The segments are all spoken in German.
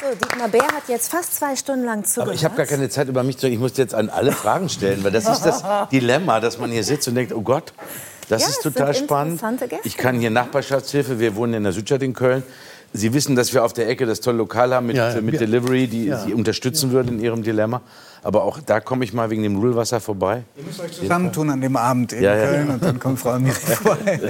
So, Dietmar Bär hat jetzt fast zwei Stunden lang zugehört. Aber ich habe gar keine Zeit über mich zu Ich muss jetzt an alle Fragen stellen, weil das ist das Dilemma, dass man hier sitzt und denkt, oh Gott, das Ja, ist total spannend. Ich kann hier Nachbarschaftshilfe, wir wohnen in der Südstadt in Köln. Sie wissen, dass wir auf der Ecke das tolle Lokal haben mit, Ja, mit ja. Delivery, die Ja. Sie unterstützen würden in Ihrem Dilemma. Aber auch da komme ich mal wegen dem Nudelwasser vorbei. Zusammentun an dem Abend in Ja, ja. Köln und dann kommt Frau Amiri vorbei.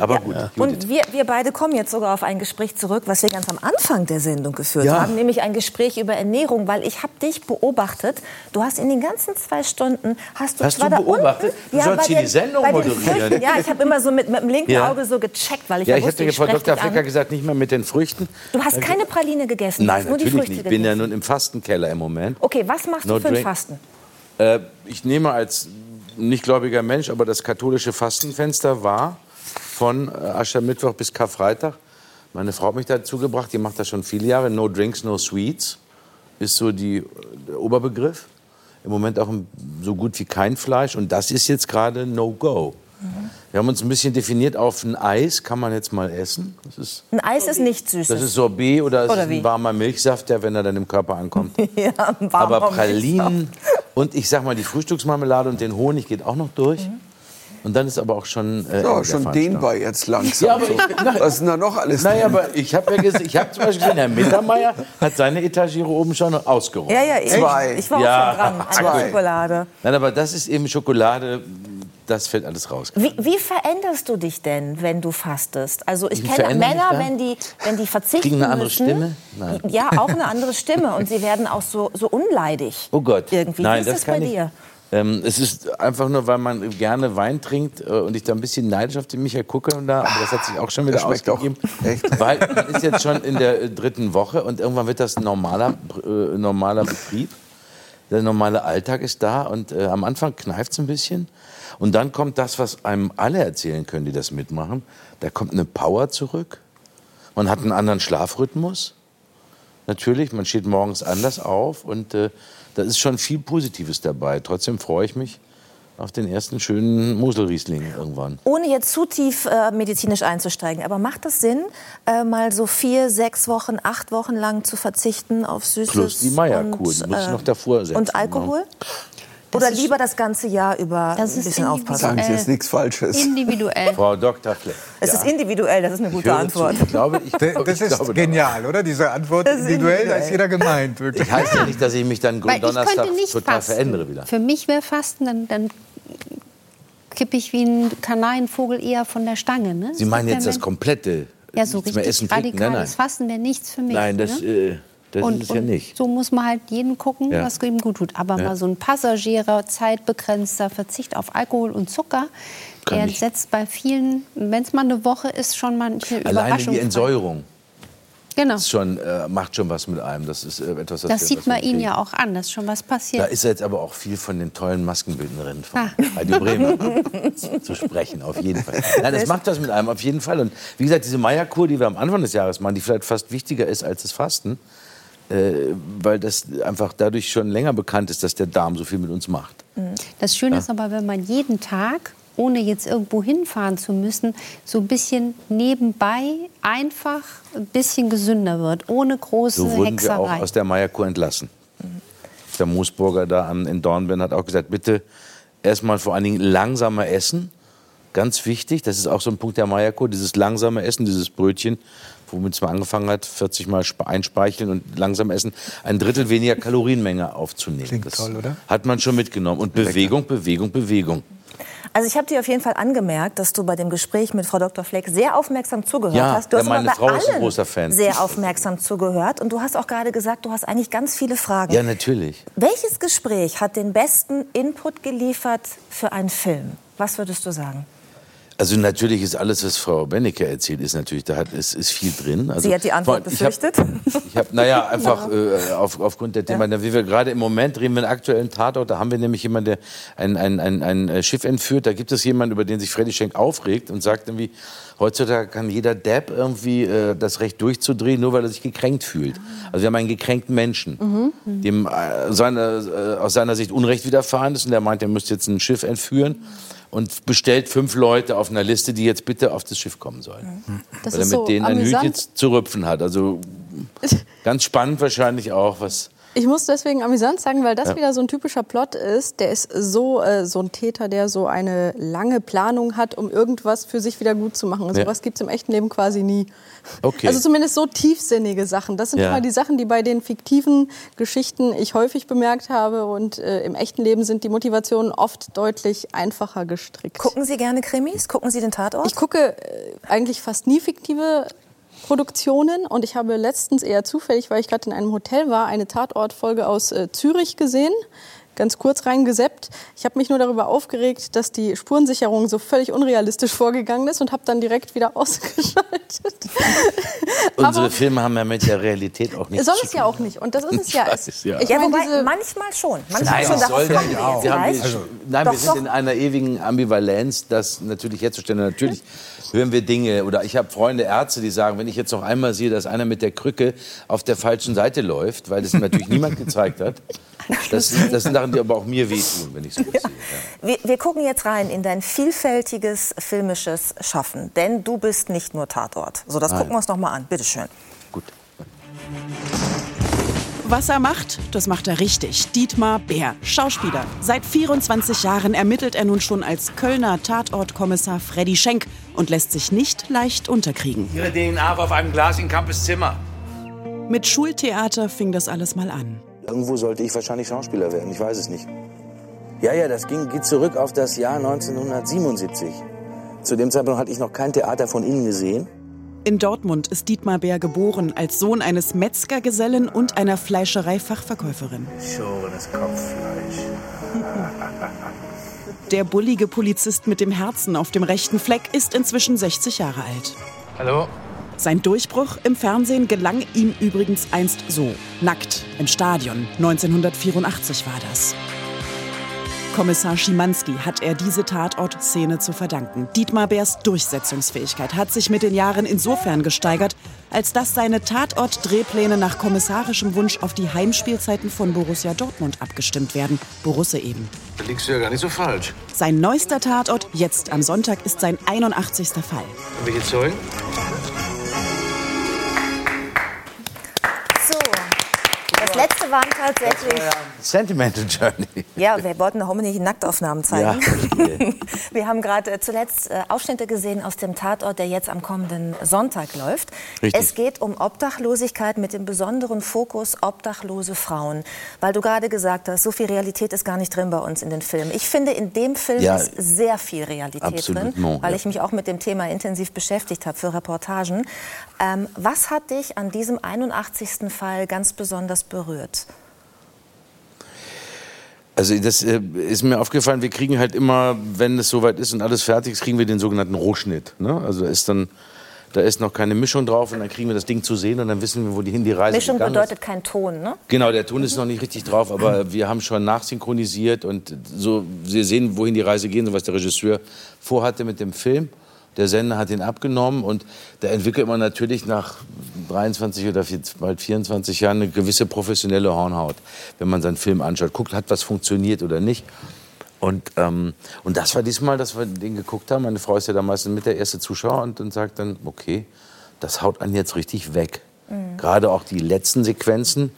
Aber gut. Und wir, wir beide kommen jetzt sogar auf ein Gespräch zurück, was wir ganz am Anfang der Sendung geführt Ja. haben, nämlich ein Gespräch über Ernährung, weil ich habe dich beobachtet. Du hast in den ganzen zwei Stunden hast du Hast zwar du da beobachtet? unten, Du sollst hier die Sendung moderieren. Ja, ich habe immer so mit, mit dem linken Ja. Auge so gecheckt, weil ich Ja, ja, ich wusste, ja ich Frau Dr. Flecker gesagt, nicht mehr mit den Früchten. Du hast keine Praline gegessen, Nein, hast nur die natürlich Früchte nicht. Ich bin ja nun im Fastenkeller im Moment. Okay, was machst No du für ein drink. Fasten? Äh, ich nehme als nichtgläubiger Mensch, aber das katholische Fastenfenster war von äh, Aschermittwoch bis Karfreitag. Meine Frau hat mich dazu gebracht, die macht das schon viele Jahre. No drinks, no sweets ist so die, der Oberbegriff. Im Moment auch so gut wie kein Fleisch. Und das ist jetzt gerade no go. Wir haben uns ein bisschen definiert auf ein Eis, kann man jetzt mal essen. Das ist, Ein Eis ist nicht süß. das ist Sorbet oder es Oder ist wie? ein warmer Milchsaft, der, wenn er dann im Körper ankommt. ja, ein warmer Aber. Pralinen und ich sag mal, die Frühstücksmarmelade und den Honig geht auch noch durch. Mhm. Und dann ist aber auch schon. Äh, Ja, Ende der schon Veranstaltung. dehnbar jetzt langsam. Ja, aber ich, Was ist denn da noch alles? naja, aber ich habe ja gesehen, ich habe zum Beispiel gesehen, Herr Mittermeier hat seine Etagere oben schon ausgeräumt. Ja, ja, ich, Zwei. ich war Ja, auch schon dran an der zwei. Schokolade. Nein, aber das ist eben Schokolade, das fällt alles raus. Wie, wie veränderst du dich denn, wenn du fastest? Also ich kenne Männer, wenn die, wenn die verzichten Kriegen eine andere müssen, Stimme? Nein. Ja, auch eine andere Stimme. Und sie werden auch so, so unleidig. Oh Gott. Irgendwie. Nein, wie ist das, das, bei kann ich. dir? Ähm, es ist einfach nur, weil man gerne Wein trinkt äh, und ich da ein bisschen neidisch auf den Michael gucke und da, aber das hat sich auch schon wieder Das auch ausgegeben. echt. Weil man ist jetzt schon in der äh, dritten Woche und irgendwann wird das ein normaler, äh, normaler Betrieb. Der normale Alltag ist da und äh, am Anfang kneift es ein bisschen. Und dann kommt das, was einem alle erzählen können, die das mitmachen. Da kommt eine Power zurück. Man hat einen anderen Schlafrhythmus. Natürlich, man steht morgens anders auf und äh, da ist schon viel Positives dabei. Trotzdem freue ich mich auf den ersten schönen Moselriesling irgendwann. Ohne jetzt zu tief äh, medizinisch einzusteigen, aber macht das Sinn, äh, mal so vier, sechs Wochen, acht Wochen lang zu verzichten auf Süßes Plus die Meierkur, die muss ich noch davor setzen. Und Alkohol? Oder lieber das ganze Jahr über Das ein bisschen individuell. aufpassen? Sagen Sie jetzt nichts Falsches. Individuell. Frau Dr. Fleck. Es ja. ist individuell, das ist eine gute Antwort. Zu. Ich glaube, ich, Das ich ist glaube genial, oder? Diese Antwort Das ist individuell, da ist individuell. jeder gemeint. Wirklich. Ich heißt ja nicht, dass ich mich dann Weil Donnerstag total fasten. verändere wieder. Für mich wäre Fasten, dann, dann kippe ich wie ein Kanarienvogel eher von der Stange. Ne? Sie meinen jetzt das komplette Ja, so richtig essen, trinken? Nein, nein. radikales Fasten wäre nichts für mich. Nein, das, ne? äh, das und, ist es ja nicht. So muss man halt jeden gucken, Ja. was ihm gut tut. Aber Ja. mal so ein Passagierer, zeitbegrenzter Verzicht auf Alkohol und Zucker, Kann der ich. setzt bei vielen, wenn es mal eine Woche ist, schon manche Alleine Überraschung. die. Entsäuerung Genau. ist schon, äh, macht schon was mit einem. Das ist äh, etwas, Das wir- sieht man Ihnen kriegen. ja auch an, dass schon was Da passiert. ist jetzt aber auch viel von den tollen Maskenbildnerinnen von Ah. Radio Bremen zu- zu sprechen, auf jeden Fall. Nein, das macht was mit einem, auf jeden Fall. Und wie gesagt, diese Meierkur, die wir am Anfang des Jahres machen, die vielleicht fast wichtiger ist als das Fasten, äh, weil das einfach dadurch schon länger bekannt ist, dass der Darm so viel mit uns macht. Das Schöne ist aber, wenn man jeden Tag, ohne jetzt irgendwo hinfahren zu müssen, so ein bisschen nebenbei einfach ein bisschen gesünder wird, ohne große So wurden wir auch Hexerei. aus der Meierkur entlassen. Der Moosburger da in Dornbirn hat auch gesagt, bitte erstmal vor allen Dingen langsamer essen. Ganz wichtig, das ist auch so ein Punkt der Meierkur, dieses langsame Essen, dieses Brötchen, womit es mal angefangen hat, 40 Mal spe- einspeicheln und langsam essen, ein Drittel weniger Kalorienmenge aufzunehmen. Klingt das toll, oder? Hat man schon mitgenommen. Und Bewegung, Bewegung, Bewegung. Also ich habe dir auf jeden Fall angemerkt, dass du bei dem Gespräch mit Frau Dr. Fleck sehr aufmerksam zugehört Ja, hast. Du hast ja, meine Frau ist ein allen großer Fan. sehr aufmerksam zugehört. Und du hast auch gerade gesagt, du hast eigentlich ganz viele Fragen. Ja, natürlich. Welches Gespräch hat den besten Input geliefert für einen Film? Was würdest du sagen? Also natürlich ist alles, was Frau Bennecke erzählt, ist natürlich, da hat, ist, ist viel drin. Also, Sie hat die Antwort ich hab- befürchtet. Ich habe, naja, einfach äh, auf, aufgrund der Thematik, wie wir gerade im Moment drehen wir einen aktuellen Tatort, da haben wir nämlich jemanden, der ein, ein, ein, ein äh, Schiff entführt. Da gibt es jemanden, über den sich Freddy Schenk aufregt und sagt irgendwie, heutzutage kann jeder Depp irgendwie äh, das Recht durchzudrehen, nur weil er sich gekränkt fühlt. Also wir haben einen gekränkten Menschen, dem äh, seine, äh, aus seiner Sicht Unrecht widerfahren ist und der meint, er müsste jetzt ein Schiff entführen und bestellt fünf Leute auf einer Liste, die jetzt bitte auf das Schiff kommen sollen. Das weil er mit so denen ein amüsant. Hütchen zu rüpfen hat. Also ganz spannend wahrscheinlich auch, was Ich muss deswegen amüsant sagen, weil das Ja. wieder so ein typischer Plot ist. Der ist so, äh, so ein Täter, der so eine lange Planung hat, um irgendwas für sich wieder gut zu machen. Ja. sowas gibt es im echten Leben quasi nie. Okay. Also zumindest so tiefsinnige Sachen. Das sind Ja. immer die Sachen, die bei den fiktiven Geschichten ich häufig bemerkt habe. Und äh, im echten Leben sind die Motivationen oft deutlich einfacher gestrickt. Gucken Sie gerne Krimis? Gucken Sie den Tatort? Ich gucke äh, eigentlich fast nie fiktive Produktionen und ich habe letztens eher zufällig, weil ich gerade in einem Hotel war, eine Tatortfolge aus äh, Zürich gesehen. Ganz kurz reingeseppt. Ich habe mich nur darüber aufgeregt, dass die Spurensicherung so völlig unrealistisch vorgegangen ist und habe dann direkt wieder ausgeschaltet. unsere Aber- Filme haben ja mit der Realität auch nichts Soll zu es tun. ja auch nicht. Und das ist es ja. weiß, ja. Ich ja, meine, wobei diese- manchmal schon. Manchmal Nein, schon. soll kommen wir jetzt Wir haben jetzt, nein, Doch, wir sind doch. in einer ewigen Ambivalenz, das natürlich herzustellen. Natürlich hören wir Dinge oder ich habe Freunde, Ärzte, die sagen, wenn ich jetzt noch einmal sehe, dass einer mit der Krücke auf der falschen Seite läuft, weil das natürlich niemand gezeigt hat, das, sind- das sind Sachen, die aber auch mir wehtun, wenn ich so sehe. Ja. Wir, wir gucken jetzt rein in dein vielfältiges filmisches Schaffen. Denn du bist nicht nur Tatort. So, das Nein. gucken wir uns noch mal an. Bitte schön. Gut. Was er macht, das macht er richtig. Dietmar Bär, Schauspieler. Seit 24 Jahren ermittelt er nun schon als Kölner Tatortkommissar Freddy Schenk und lässt sich nicht leicht unterkriegen. Ihre DNA war auf einem Glas in Campes Zimmer. Mit Schultheater fing das alles mal an. Irgendwo sollte ich wahrscheinlich Schauspieler werden, ich weiß es nicht. Ja, ja, das ging, geht zurück auf das Jahr 1977. Zu dem Zeitpunkt hatte ich noch kein Theater von innen gesehen. In Dortmund ist Dietmar Bär geboren als Sohn eines Metzgergesellen und einer Fleischereifachverkäuferin. Schorenes Kopffleisch. Der bullige Polizist mit dem Herzen auf dem rechten Fleck ist inzwischen 60 Jahre alt. Hallo? Sein Durchbruch im Fernsehen gelang ihm übrigens einst so. Nackt im Stadion. 1984 war das. Kommissar Schimanski hat er diese Tatortszene zu verdanken. Dietmar Bärs Durchsetzungsfähigkeit hat sich mit den Jahren insofern gesteigert, als dass seine Tatort-Drehpläne nach kommissarischem Wunsch auf die Heimspielzeiten von Borussia Dortmund abgestimmt werden. Borusse eben. Da liegst du ja gar nicht so falsch. Sein neuester Tatort, jetzt am Sonntag, ist sein 81. Fall. Welche Zeugen? Das letzte waren tatsächlich. Sentimental Journey. Ja, wir wollten doch unbedingt Nacktaufnahmen zeigen. Ja, verstehe. wir haben gerade äh, zuletzt äh, Ausschnitte gesehen aus dem Tatort, der jetzt am kommenden Sonntag läuft. Richtig. Es geht um Obdachlosigkeit mit dem besonderen Fokus obdachlose Frauen. Weil du gerade gesagt hast, so viel Realität ist gar nicht drin bei uns in den Filmen. Ich finde, in dem Film Ja, ist sehr viel Realität drin, weil ja. ich mich auch mit dem Thema intensiv beschäftigt habe für Reportagen. Ähm, was hat dich an diesem 81. Fall ganz besonders berührt? Also das äh, ist mir aufgefallen, wir kriegen halt immer, wenn es soweit ist und alles fertig ist, kriegen wir den sogenannten Rohschnitt. Ne? Also da ist dann, da ist noch keine Mischung drauf und dann kriegen wir das Ding zu sehen und dann wissen wir, wohin die Reise Mischung bedeutet kein Ton, ne? ist. Genau, der Ton ist noch nicht richtig drauf, aber wir haben schon nachsynchronisiert und so, wir sehen, wohin die Reise geht und was der Regisseur vorhatte mit dem Film. Der Sender hat ihn abgenommen und da entwickelt man natürlich nach 23 oder bald 24 Jahren eine gewisse professionelle Hornhaut, wenn man seinen Film anschaut, guckt, hat was funktioniert oder nicht. Und, ähm, und das war diesmal, dass wir den geguckt haben. Meine Frau ist ja da meistens mit der erste Zuschauer und dann sagt dann, okay, das haut einen jetzt richtig weg. Gerade auch die letzten Sequenzen,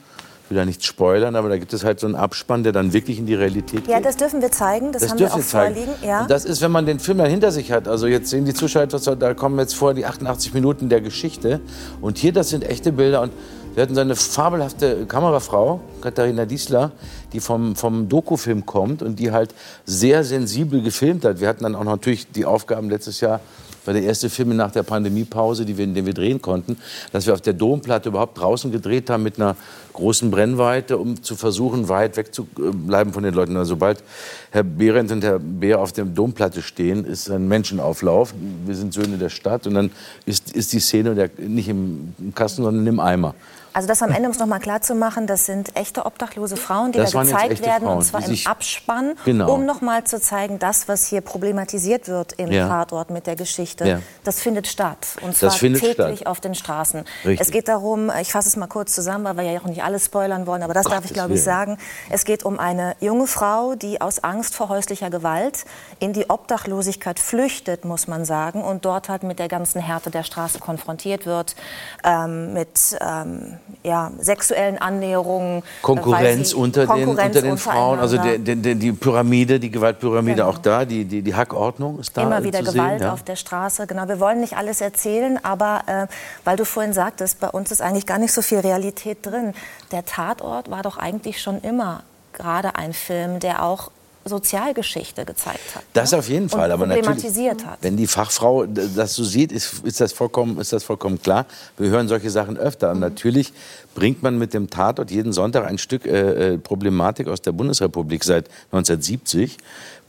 will da nicht spoilern, aber da gibt es halt so einen Abspann, der dann wirklich in die Realität Ja, geht. das dürfen wir zeigen. Das, Das haben wir dürfen auch wir zeigen. vorliegen. Ja. Und das ist, wenn man den Film dann hinter sich hat. Also jetzt sehen die Zuschauer etwas, da kommen jetzt vor die 88 Minuten der Geschichte. Und hier, das sind echte Bilder. Und wir hatten so eine fabelhafte Kamerafrau, Katharina Diesler, die vom, vom Dokufilm kommt und die halt sehr sensibel gefilmt hat. Wir hatten dann auch natürlich die Aufgaben letztes Jahr, war der erste Film nach der Pandemiepause, die wir, den wir drehen konnten, dass wir auf der Domplatte überhaupt draußen gedreht haben mit einer großen Brennweite, um zu versuchen, weit wegzubleiben von den Leuten. Also sobald Herr Behrendt und Herr Beer auf der Domplatte stehen, ist ein Menschenauflauf. Wir sind Söhne der Stadt und dann ist, ist die Szene der, nicht im Kasten, sondern im Eimer. Also das am Ende, um es nochmal klar zu machen, das sind echte obdachlose Frauen, die Das da gezeigt werden, Frauen, und zwar im Abspann, Genau. um nochmal zu zeigen, das, was hier problematisiert wird im Ja. Tatort mit der Geschichte, Ja. das findet statt. Und zwar täglich statt. auf den Straßen. Richtig. Es geht darum, ich fasse es mal kurz zusammen, weil wir ja auch nicht alles spoilern wollen, aber das darf ich, glaube ich, sagen. Es geht um eine junge Frau, die aus Angst vor häuslicher Gewalt in die Obdachlosigkeit flüchtet, muss man sagen, und dort halt mit der ganzen Härte der Straße konfrontiert wird, ähm, mit ähm, ja, sexuellen Annäherungen. äh, Konkurrenz sie- unter den, Konkurrenz unter den Frauen, also der, der, die Pyramide, die Gewaltpyramide Genau. auch da, die, die, die Hackordnung ist da Immer wieder Gewalt sehen. Ja. auf der Straße. Genau, wir wollen nicht alles erzählen, aber äh, weil du vorhin sagtest, bei uns ist eigentlich gar nicht so viel Realität drin. Der Tatort war doch eigentlich schon immer gerade ein Film, der auch Sozialgeschichte gezeigt hat. Das ne? auf jeden Und Fall, aber natürlich, problematisiert hat. wenn die Fachfrau das so sieht, ist, ist, das vollkommen, ist das vollkommen klar. Wir hören solche Sachen öfter. Mhm. Und natürlich bringt man mit dem Tatort jeden Sonntag ein Stück äh, äh, Problematik aus der Bundesrepublik seit 1970,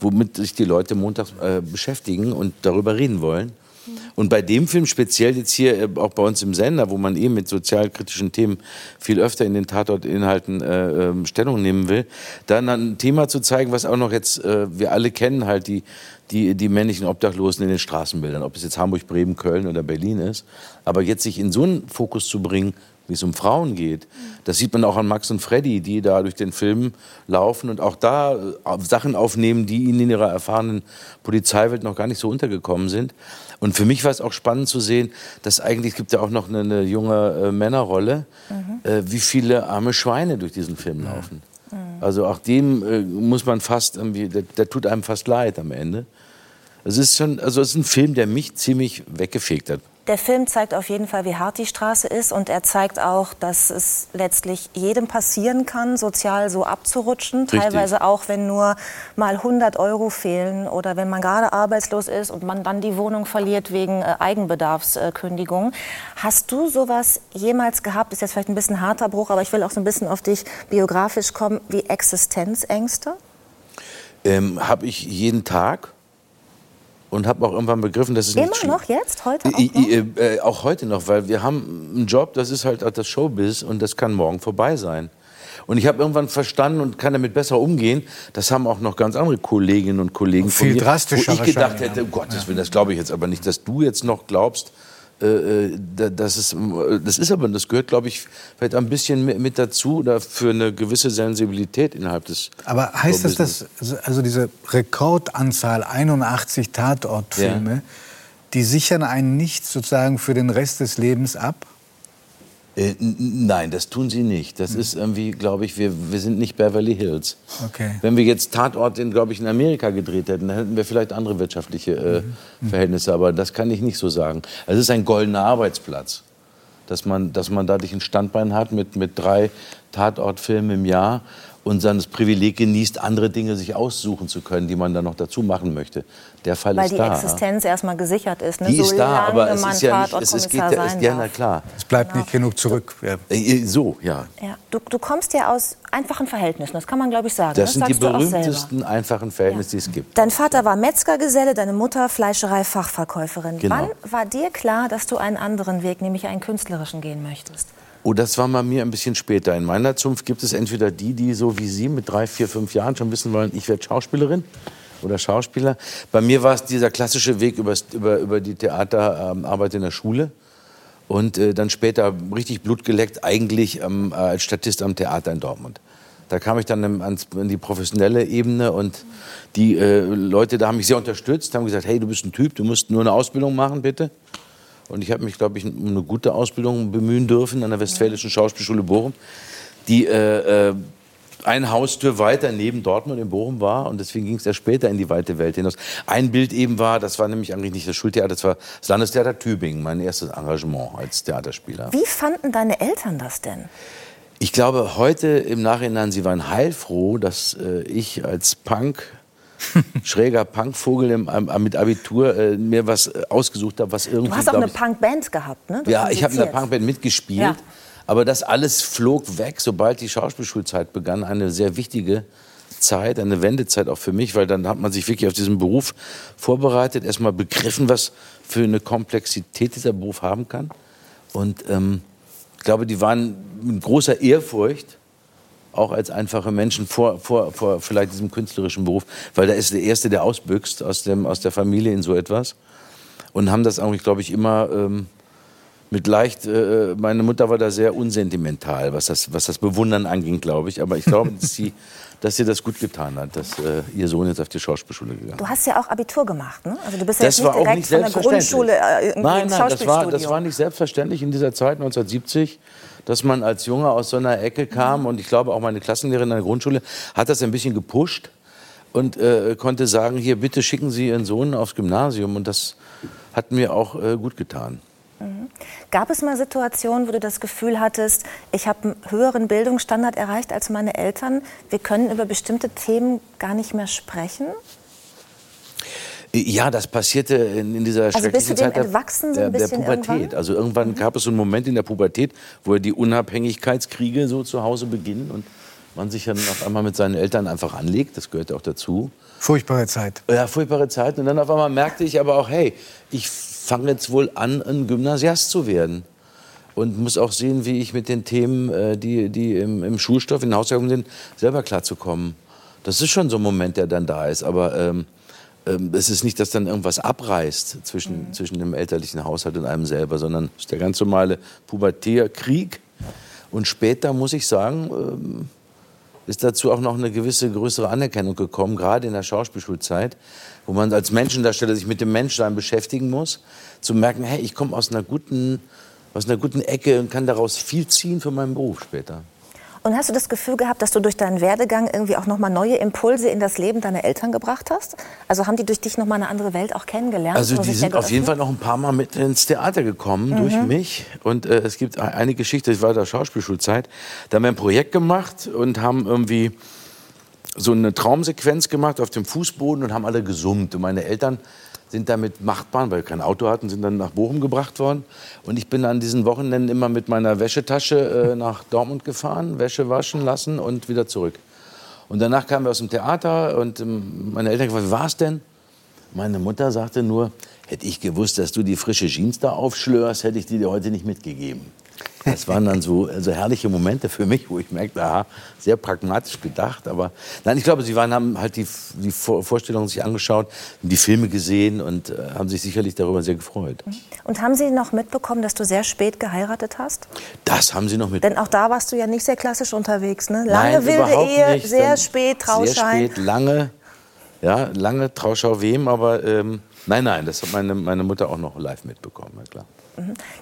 womit sich die Leute montags äh, beschäftigen und darüber reden wollen. Und bei dem Film speziell jetzt hier äh, auch bei uns im Sender, wo man eben mit sozialkritischen Themen viel öfter in den Tatortinhalten äh, ähm, Stellung nehmen will, dann ein Thema zu zeigen, was auch noch jetzt äh, wir alle kennen, halt die die, die männlichen Obdachlosen in den Straßenbildern, ob es jetzt Hamburg, Bremen, Köln oder Berlin ist. Aber jetzt sich in so einen Fokus zu bringen, wie es um Frauen geht, das sieht man auch an Max und Freddy, die da durch den Film laufen und auch da äh, Sachen aufnehmen, die ihnen in ihrer erfahrenen Polizeiwelt noch gar nicht so untergekommen sind. Und für mich war es auch spannend zu sehen, dass eigentlich gibt ja auch noch eine, eine junge äh, Männerrolle, äh, wie viele arme Schweine durch diesen Film laufen. Also auch dem äh, muss man fast irgendwie, der, der tut einem fast leid am Ende. Es ist schon, also es ist ein Film, der mich ziemlich weggefegt hat. Der Film zeigt auf jeden Fall, wie hart die Straße ist und er zeigt auch, dass es letztlich jedem passieren kann, sozial so abzurutschen. Richtig. Teilweise auch, wenn nur mal 100 Euro fehlen oder wenn man gerade arbeitslos ist und man dann die Wohnung verliert wegen äh, Eigenbedarfskündigung. Hast du sowas jemals gehabt? Ist jetzt vielleicht ein bisschen harter Bruch, aber ich will auch so ein bisschen auf dich biografisch kommen, wie Existenzängste? Ähm, habe ich jeden Tag und habe auch irgendwann begriffen, dass es Immer nicht noch jetzt, heute auch I- noch? I- äh, auch heute noch, weil wir haben einen Job, das ist halt das Showbiz und das kann morgen vorbei sein. Und ich habe irgendwann verstanden und kann damit besser umgehen. Das haben auch noch ganz andere Kolleginnen und Kollegen Und von viel mir, drastischer wo ich gedacht hätte, ja. um Gottes Willen, das glaube ich jetzt aber nicht, dass du jetzt noch glaubst, äh, äh, da- dass es, äh, das ist aber, das gehört, glaube ich, vielleicht ein bisschen mit, dazu oder für eine gewisse Sensibilität innerhalb des. Aber heißt das, dass also diese Rekordanzahl 81 Tatortfilme, die sichern einen nicht sozusagen für den Rest des Lebens ab? Äh, nein, das tun sie nicht. Das ist irgendwie, glaube ich, wir, wir sind nicht Beverly Hills. Okay. Wenn wir jetzt Tatort in, glaube ich, in Amerika gedreht hätten, dann hätten wir vielleicht andere wirtschaftliche äh, Verhältnisse. Aber das kann ich nicht so sagen. Es ist ein goldener Arbeitsplatz, dass man, dass man dadurch ein Standbein hat mit, mit drei Tatortfilmen im Jahr und dann das Privileg genießt, andere Dinge sich aussuchen zu können, die man dann noch dazu machen möchte. Der Fall Weil ist die da. Existenz erstmal gesichert ist. Ne? Die ist da, aber es ist ja nicht, es, es geht ja, ist, ja, na klar. Es bleibt nicht genug zurück. Ja. Äh, So, ja. Ja, du, du kommst ja aus einfachen Verhältnissen, das kann man glaube ich sagen. Das sind die sagst du auch selber. berühmtesten, einfachen Verhältnisse, die es gibt. Dein Vater war Metzgergeselle, deine Mutter Fleischerei-Fachverkäuferin. Genau. Wann war dir klar, dass du einen anderen Weg, nämlich einen künstlerischen, gehen möchtest? Oh, das war bei mir ein bisschen später. In meiner Zunft gibt es entweder die, die so wie Sie mit drei, vier, fünf Jahren schon wissen wollen, ich werde Schauspielerin oder Schauspieler. Bei mir war es dieser klassische Weg übers, über, über die Theaterarbeit in der Schule. Und äh, dann später richtig Blut geleckt, eigentlich ähm, als Statist am Theater in Dortmund. Da kam ich dann ans, in die professionelle Ebene und die äh, Leute da haben mich sehr unterstützt, haben gesagt, hey, du bist ein Typ, du musst nur eine Ausbildung machen, bitte. Und ich habe mich, glaube ich, um eine gute Ausbildung bemühen dürfen an der Westfälischen Schauspielschule Bochum, die äh, äh, eine Haustür weiter neben Dortmund in Bochum war. Und deswegen ging es ja später in die weite Welt hinaus. Ein Bild eben war, das war nämlich eigentlich nicht das Schultheater, das war das Landestheater Tübingen, mein erstes Engagement als Theaterspieler. Wie fanden deine Eltern das denn? Ich glaube, heute im Nachhinein, sie waren heilfroh, dass äh, ich als Punk, schräger Punkvogel im, am- mit Abitur äh, mir was äh, ausgesucht habe, was irgendwie. Du hast auch eine Punkband gehabt, ne? Du ja, ich habe in der. Punkband mitgespielt. Ja. Aber das alles flog weg, sobald die Schauspielschulzeit begann. Eine sehr wichtige Zeit, eine Wendezeit auch für mich, weil dann hat man sich wirklich auf diesen Beruf vorbereitet, erstmal begriffen, was für eine Komplexität dieser Beruf haben kann. Und ähm, ich glaube, die waren mit großer Ehrfurcht, auch als einfache Menschen, vor, vor, vor vielleicht diesem künstlerischen Beruf, weil da ist der Erste, der ausbüchst aus, dem, aus der Familie in so etwas. Und haben das eigentlich, glaube ich, immer ähm, mit leicht, äh, meine Mutter war da sehr unsentimental, was das, was das Bewundern anging, glaube ich. Aber ich glaube, dass sie, dass sie das gut getan hat, dass äh, ihr Sohn jetzt auf die Schauspielschule gegangen ist. Du hast ja auch Abitur gemacht, ne? Also du bist ja Das war nicht direkt nicht von der. Grundschule äh, irgendwie nein, ins nein, das war, das war nicht selbstverständlich in dieser Zeit 1970, dass man als Junge aus so einer Ecke kam. Und ich glaube, auch meine Klassenlehrerin an der Grundschule hat das ein bisschen gepusht und äh, konnte sagen, hier, bitte schicken Sie Ihren Sohn aufs Gymnasium. Und das hat mir auch äh, gut getan. Gab es mal Situationen, wo du das Gefühl hattest, ich habe einen höheren Bildungsstandard erreicht als meine Eltern, wir können über bestimmte Themen gar nicht mehr sprechen? Ja, das passierte in, in dieser Also bist du schrecklichen dem Zeit der, entwachsen so der, ein der Pubertät. irgendwann? Also irgendwann gab es so einen Moment in der Pubertät, wo die Unabhängigkeitskriege so zu Hause beginnen und man sich dann auf einmal mit seinen Eltern einfach anlegt. Das gehört auch dazu. Furchtbare Zeit. Ja, furchtbare Zeit. Und dann auf einmal merkte ich aber auch, hey, ich fange jetzt wohl an, ein Gymnasiast zu werden. Und muss auch sehen, wie ich mit den Themen, äh, die, die im, im Schulstoff, in den Hausaufgaben sind, selber klarzukommen. Das ist schon so ein Moment, der dann da ist. Aber ähm, es ist nicht, dass dann irgendwas abreißt zwischen, zwischen dem elterlichen Haushalt und einem selber, sondern es ist der ganz normale Pubertärkrieg. Und später, muss ich sagen, ähm, ist dazu auch noch eine gewisse größere Anerkennung gekommen, gerade in der Schauspielschulzeit, wo man als Menschendarsteller sich mit dem Menschsein beschäftigen muss, zu merken, hey, ich komme aus einer guten, aus einer guten Ecke und kann daraus viel ziehen für meinen Beruf später. Und hast du das Gefühl gehabt, dass du durch deinen Werdegang irgendwie auch noch mal neue Impulse in das Leben deiner Eltern gebracht hast? Also haben die durch dich noch mal eine andere Welt auch kennengelernt? Also die sind auf jeden Fall noch ein paar Mal mit ins Theater gekommen durch mich. Und äh, es gibt ein- eine Geschichte, das war der Schauspielschulzeit. Da haben wir ein Projekt gemacht und haben irgendwie so eine Traumsequenz gemacht auf dem Fußboden und haben alle gesummt. Und meine Eltern sind damit Machtbahn, weil wir kein Auto hatten, sind dann nach Bochum gebracht worden. Und ich bin an diesen Wochenenden immer mit meiner Wäschetasche äh, nach Dortmund gefahren, Wäsche waschen lassen und wieder zurück. Und danach kamen wir aus dem Theater und ähm, meine Eltern gefragt, wie war's denn? Meine Mutter sagte nur, hätte ich gewusst, dass du die frische Jeans da aufschlörst, hätte ich die dir heute nicht mitgegeben. Das waren dann so, so herrliche Momente für mich, wo ich merkte, aha, sehr pragmatisch gedacht. Aber nein, ich glaube, sie waren, haben halt die, die Vor- Vorstellungen sich angeschaut, die Filme gesehen und äh, haben sich sicherlich darüber sehr gefreut. Und haben sie noch mitbekommen, dass du sehr spät geheiratet hast? Das haben sie noch mit. Denn auch da warst du ja nicht sehr klassisch unterwegs, ne? Lange Nein, wilde überhaupt Ehe, nicht. sehr Dann spät Trauschein. Sehr spät, lange, ja, lange Trauschau wem, aber ähm, nein, nein, das hat meine, meine Mutter auch noch live mitbekommen, ja klar.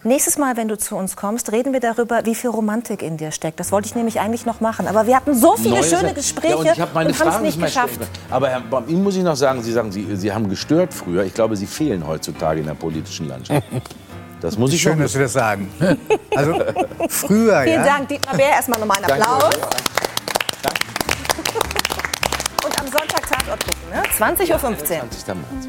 Nächstes Mal, wenn du zu uns kommst, reden wir darüber, wie viel Romantik in dir steckt. Das wollte ich nämlich eigentlich noch machen. Aber wir hatten so viele Neue schöne. Gespräche ja, und ich habe meine und haben es Fragen nicht mehr geschafft. Aber Herr, bei Ihnen muss ich noch sagen, Sie sagen, Sie, Sie haben gestört früher. Ich glaube, Sie fehlen heutzutage in der politischen Landschaft. Das muss ich Schön, schon dass Sie das sagen. Also früher, Vielen ja. Dank, Dietmar Bär. Erstmal nochmal einen Danke. Applaus. Und am Sonntag Tatort gucken, ne? 20.15 Uhr. 20. März.